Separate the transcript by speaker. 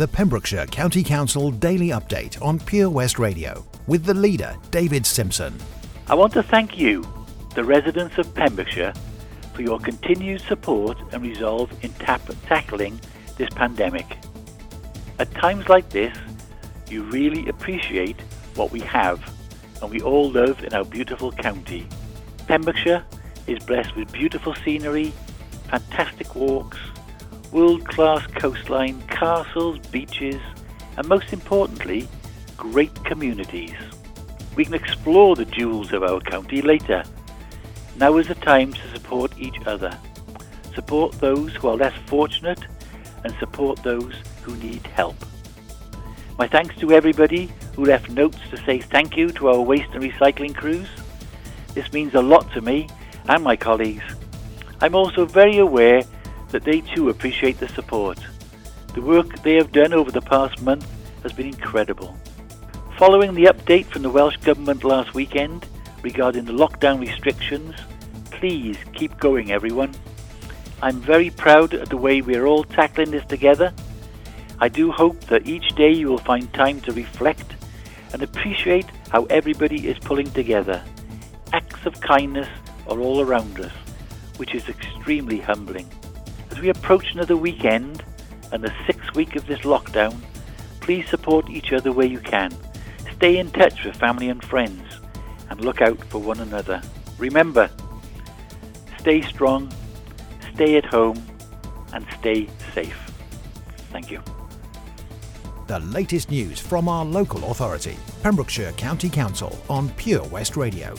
Speaker 1: the Pembrokeshire County Council Daily Update on Pure West Radio with the leader, David Simpson.
Speaker 2: I want to thank you, the residents of Pembrokeshire, for your continued support and resolve in tap- tackling this pandemic. At times like this, you really appreciate what we have and we all live in our beautiful county. Pembrokeshire is blessed with beautiful scenery, fantastic walks, world-class coastline, castles, beaches, and most importantly, great communities. We can explore the jewels of our county later. Now is the time to support each other. Support those who are less fortunate and support those who need help. My thanks to everybody who left notes to say thank you to our waste and recycling crews. This means a lot to me and my colleagues. I'm also very aware that they too appreciate the support. The work they have done over the past month has been incredible. Following the update from the Welsh Government last weekend regarding the lockdown restrictions, please keep going everyone. I'm very proud of the way we're all tackling this together. I do hope that each day you will find time to reflect and appreciate how everybody is pulling together. Acts of kindness are all around us, which is extremely humbling. As we approach another weekend and the sixth week of this lockdown, please support each other where you can. Stay in touch with family and friends and look out for one another. Remember, stay strong, stay at home, and stay safe. Thank you.
Speaker 1: The latest news from our local authority, Pembrokeshire County Council on Pure West Radio.